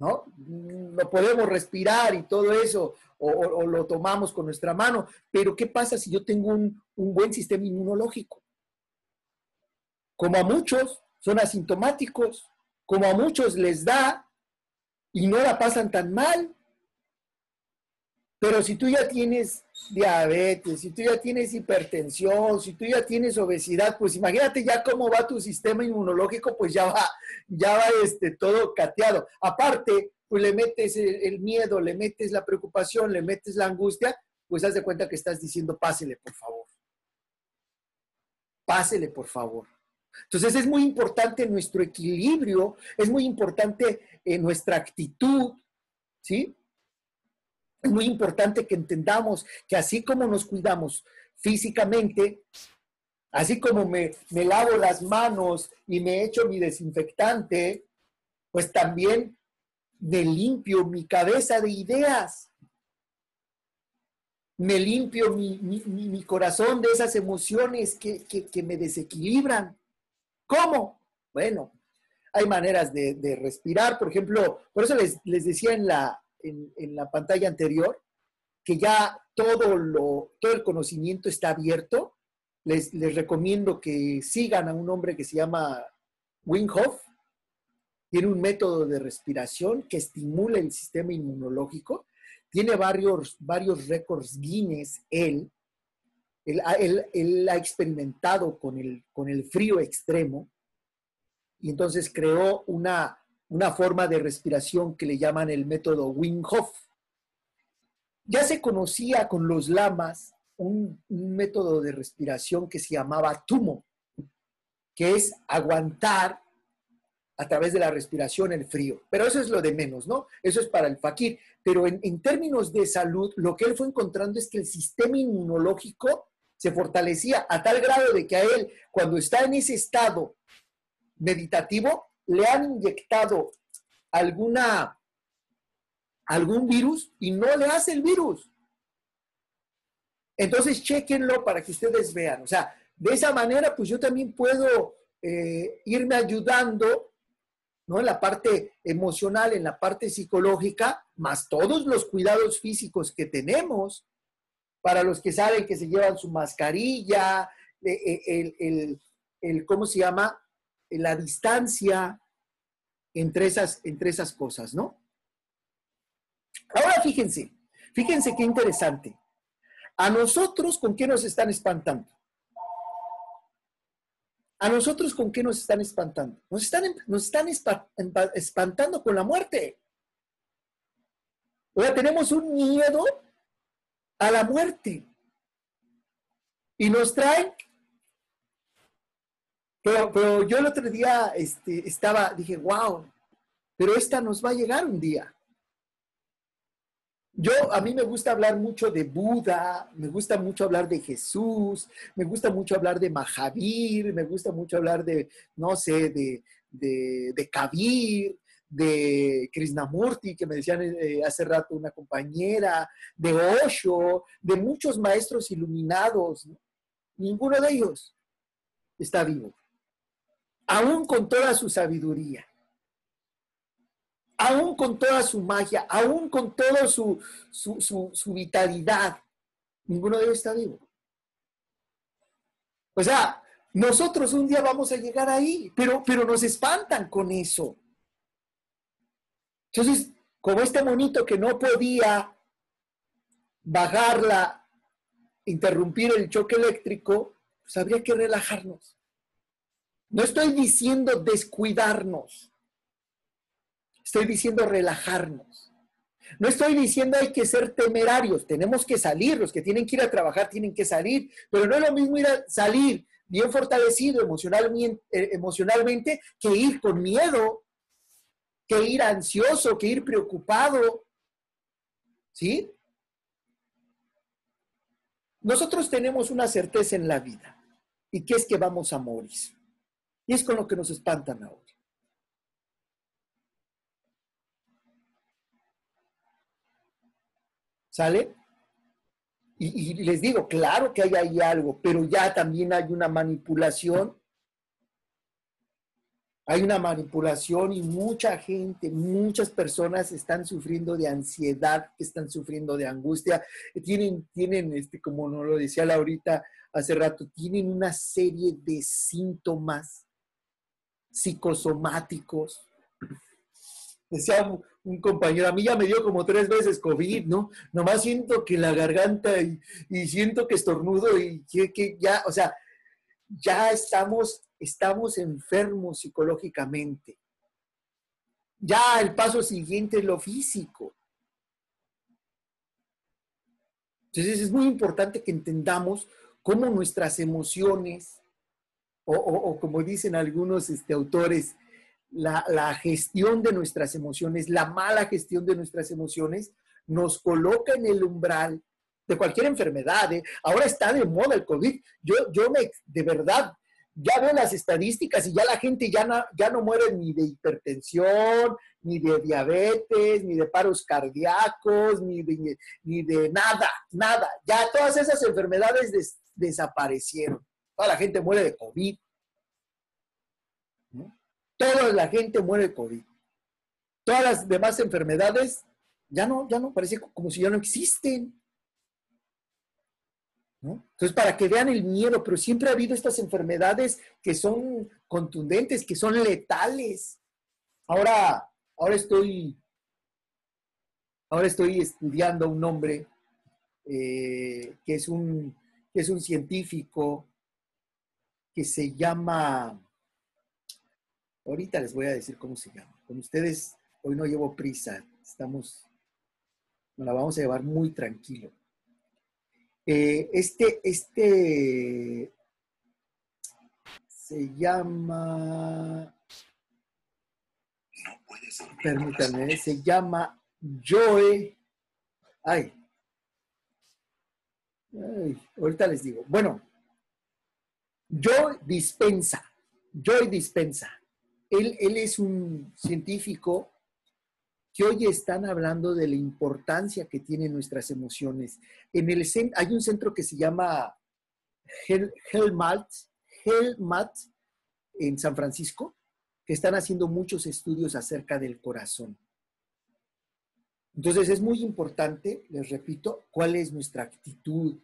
A: ¿no? No podemos respirar y todo eso, o, lo tomamos con nuestra mano, pero ¿qué pasa si yo tengo un, un buen sistema inmunológico? Como a muchos, son asintomáticos como a muchos les da y no la pasan tan mal. Pero si tú ya tienes diabetes, si tú ya tienes hipertensión, si tú ya tienes obesidad, pues imagínate ya cómo va tu sistema inmunológico, pues ya va, ya va este, todo cateado. Aparte, pues le metes el, miedo, le metes la preocupación, le metes la angustia, pues haz de cuenta que estás diciendo, pásele, por favor. Pásele, por favor. Entonces es muy importante nuestro equilibrio, es muy importante eh, nuestra actitud, ¿sí? Es muy importante que entendamos que así como nos cuidamos físicamente, así como me, me lavo las manos y me echo mi desinfectante, pues también me limpio mi cabeza de ideas me limpio mi, corazón de esas emociones que, me desequilibran. ¿Cómo? Bueno, hay maneras de, respirar, por ejemplo, por eso les, decía en la, en, la pantalla anterior que ya todo, lo, todo el conocimiento está abierto. Les, les recomiendo que sigan a un hombre que se llama Wim Hof. Tiene un método de respiración que estimula el sistema inmunológico. Tiene varios, varios récords Guinness él él, ha experimentado con el, con el frío extremo y entonces creó una, una forma de respiración que le llaman el método Wim Hof. Ya se conocía con los lamas un, método de respiración que se llamaba Tumo, que es aguantar a través de la respiración el frío. Pero eso es lo de menos, ¿no? Eso es para el fakir. Pero en, en, términos de salud, lo que él fue encontrando es que el sistema inmunológico se fortalecía a tal grado de que a él, cuando está en ese estado meditativo, le han inyectado alguna, algún virus y no le hace el virus. Entonces, chequenlo para que ustedes vean. O sea, de esa manera, pues yo también puedo eh, irme ayudando, ¿no? En la parte emocional, en la parte psicológica, más todos los cuidados físicos que tenemos, para los que saben que se llevan su mascarilla, eh, eh, el, ¿cómo se llama? la distancia entre esas, entre esas cosas, ¿no? Ahora fíjense, fíjense qué interesante. A nosotros, ¿con qué nos están espantando? ¿A nosotros con qué nos están espantando? Nos están, nos están espantando con la muerte. O sea, tenemos un miedo a la muerte. Y nos traen. Pero, yo el otro día este, estaba, dije, wow, pero esta nos va a llegar un día. Yo, a mí me gusta hablar mucho de Buda, me gusta mucho hablar de Jesús, me gusta mucho hablar de Mahavir, me gusta mucho hablar de, no sé, de, de, de Kabir, de Krishnamurti, que me decían eh, hace rato una compañera, de Osho, de muchos maestros iluminados. Ninguno de ellos está vivo, aún con toda su sabiduría aún con toda su magia, aún con toda su, su, vitalidad, ninguno de ellos está vivo. O sea, nosotros un día vamos a llegar ahí, pero, pero nos espantan con eso. Entonces, como este monito que no podía bajarla, interrumpir el choque eléctrico, pues habría que relajarnos. No estoy diciendo descuidarnos. Estoy diciendo relajarnos. No estoy diciendo hay que ser temerarios, tenemos que salir, los que tienen que ir a trabajar tienen que salir, pero no es lo mismo ir a salir bien fortalecido emocionalmente, eh, emocionalmente que ir con miedo, que ir ansioso, que ir preocupado. ¿Sí? Nosotros tenemos una certeza en la vida, y que es que vamos a morir. Es con lo que nos espantan ahora. ¿Sale? Y, les digo, claro que hay ahí algo, pero ya también hay una manipulación. Hay una manipulación y mucha gente, muchas personas están sufriendo de ansiedad, están sufriendo de angustia, tienen, tienen, este, como nos lo decía Laurita hace rato, tienen una serie de síntomas psicosomáticos. Decía un compañero, a mí ya me dio como tres veces COVID, ¿no? Nomás siento que la garganta y, siento que estornudo y que, ya, o sea, ya estamos, estamos enfermos psicológicamente. Ya el paso siguiente es lo físico. Entonces es muy importante que entendamos cómo nuestras emociones, o, como dicen algunos este, autores, la, gestión de nuestras emociones, la mala gestión de nuestras emociones, nos coloca en el umbral de cualquier enfermedad. ¿eh? Ahora está de moda el COVID. Yo, yo me, de verdad, ya veo las estadísticas y ya la gente ya no, ya no muere ni de hipertensión, ni de diabetes, ni de paros cardíacos, ni de, ni de nada, nada. Ya todas esas enfermedades desaparecieron. Toda la gente muere de COVID. Toda la gente muere de COVID. Todas las demás enfermedades ya no, ya no, parece como si ya no existen. Entonces, para que vean el miedo, pero siempre ha habido estas enfermedades que son contundentes, que son letales. Ahora, ahora estoy, ahora estoy estudiando un hombre eh, que, es un, que es un científico que se llama Ahorita les voy a decir cómo se llama. Con ustedes, hoy no llevo prisa, estamos, nos la vamos a llevar muy tranquilo. Eh, este, este se llama, no puede ser. Permítanme, se llama Joe. Ay. Ay, ahorita les digo. Bueno, Joe Dispensa. Joy Dispensa él, es un científico que hoy están hablando de la importancia que tienen nuestras emociones. En el hay un centro que se llama Helmat, Helmat en San Francisco, que están haciendo muchos estudios acerca del corazón. Entonces es muy importante, les repito, cuál es nuestra actitud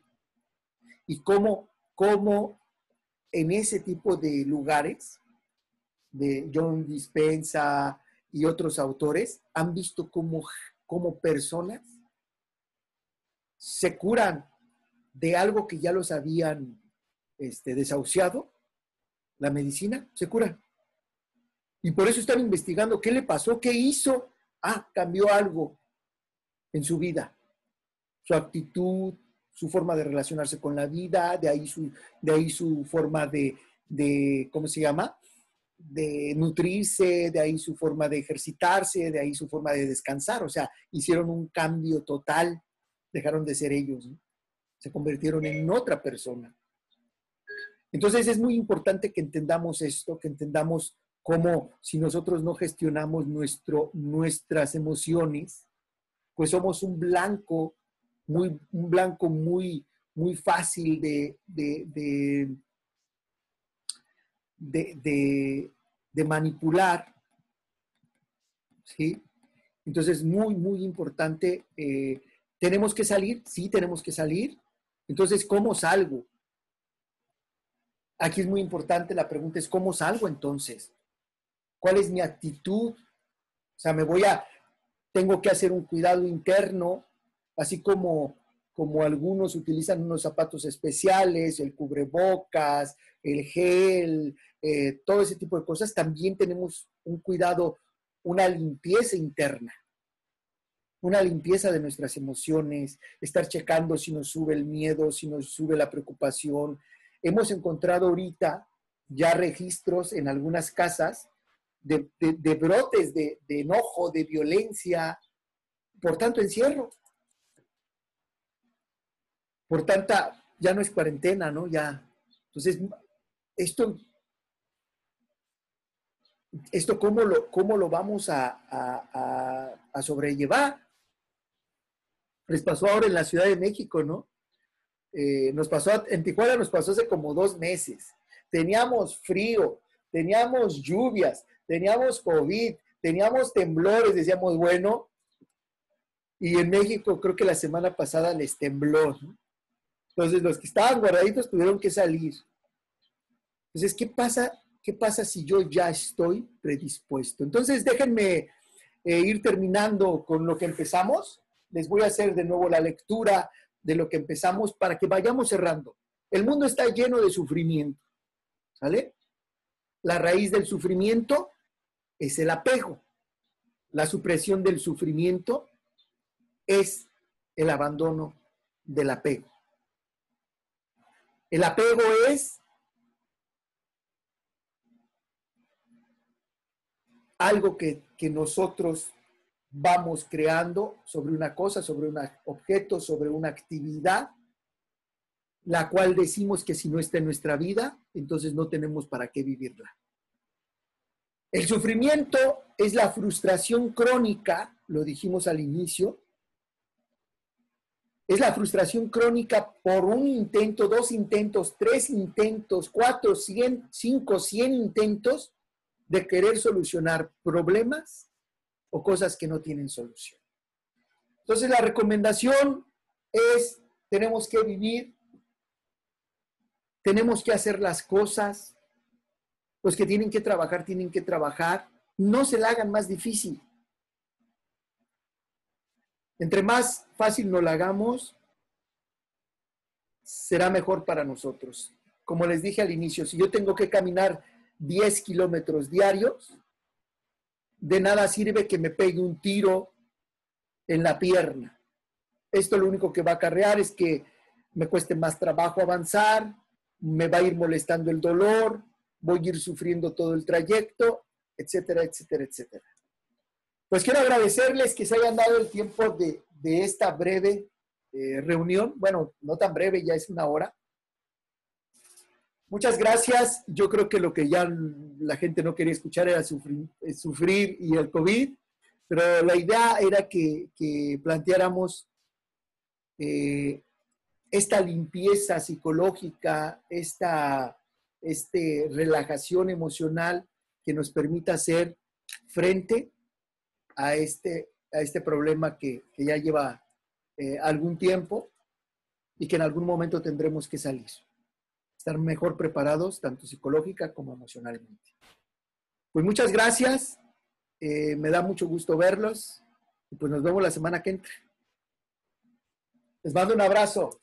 A: y cómo, cómo en ese tipo de lugares de John Dispensa y otros autores, han visto cómo, cómo personas se curan de algo que ya los habían este, desahuciado, la medicina, se curan. Y por eso están investigando qué le pasó, qué hizo. Ah, cambió algo en su vida, su actitud, su forma de relacionarse con la vida, de ahí su, de ahí su forma de, de, ¿cómo se llama? De nutrirse, de ahí su forma de ejercitarse, de ahí su forma de descansar. O sea, hicieron un cambio total, dejaron de ser ellos, se convirtieron en otra persona. Entonces es muy importante que entendamos esto, que entendamos cómo si nosotros no gestionamos nuestro, nuestras emociones, pues somos un blanco, muy, un blanco muy, muy fácil de, de, de, manipular. ¿sí? Entonces, muy, muy importante. Eh, ¿Tenemos que salir? Sí, tenemos que salir. Entonces, ¿cómo salgo? Aquí es muy importante, la pregunta es, ¿cómo salgo entonces? ¿Cuál es mi actitud? O sea, me voy a, tengo que hacer un cuidado interno, así como, como algunos utilizan unos zapatos especiales, el cubrebocas, el gel, eh, todo ese tipo de cosas, también tenemos un cuidado, una limpieza interna, una limpieza de nuestras emociones, estar checando si nos sube el miedo, si nos sube la preocupación, Hemos encontrado ahorita ya registros en algunas casas de, brotes de, enojo, de violencia, por tanto encierro. Por tanta, ya no es cuarentena, ¿no? Ya. Entonces, esto, esto ¿cómo lo, cómo lo vamos a, a sobrellevar? Les pasó ahora en la Ciudad de México, ¿no? Eh, nos pasó, en Tijuana nos pasó hace como dos meses. Teníamos frío, teníamos lluvias, teníamos COVID, teníamos temblores, decíamos, bueno, y en México creo que la semana pasada les tembló. Entonces los que estaban guardaditos tuvieron que salir. Entonces, ¿qué pasa? ¿Qué pasa si yo ya estoy predispuesto? Entonces, déjenme eh, ir terminando con lo que empezamos. Les voy a hacer de nuevo la lectura de lo que empezamos para que vayamos cerrando. El mundo está lleno de sufrimiento, ¿sale? La raíz del sufrimiento es el apego. La supresión del sufrimiento es el abandono del apego. El apego es algo que, que nosotros vamos creando sobre una cosa, sobre un objeto, sobre una actividad, la cual decimos que si no está en nuestra vida, entonces no tenemos para qué vivirla. El sufrimiento es la frustración crónica, lo dijimos al inicio, es la frustración crónica por un intento, dos intentos, tres intentos, cuatro, cien, cinco, cien intentos de querer solucionar problemas o cosas que no tienen solución. Entonces la recomendación es, tenemos que vivir, tenemos que hacer las cosas, los que tienen que trabajar, tienen que trabajar, no se la hagan más difícil. Entre más fácil nos la hagamos, será mejor para nosotros. Como les dije al inicio, si yo tengo que caminar 10 kilómetros diarios, de nada sirve que me pegue un tiro en la pierna. Esto lo único que va a acarrear es que me cueste más trabajo avanzar, me va a ir molestando el dolor, voy a ir sufriendo todo el trayecto, etcétera, etcétera, etcétera. Pues quiero agradecerles que se hayan dado el tiempo de, esta breve eh, reunión. Bueno, no tan breve, ya es una hora. Muchas gracias. Yo creo que lo que ya la gente no quería escuchar era sufrir, eh, sufrir y el COVID, pero la idea era que, planteáramos eh, esta limpieza psicológica, esta este, relajación emocional que nos permita hacer frente a este, a este problema que, ya lleva eh, algún tiempo y que en algún momento tendremos que salir estar mejor preparados, tanto psicológica como emocionalmente. Pues muchas gracias. Eh, me da mucho gusto verlos. Y pues nos vemos la semana que entra. Les mando un abrazo.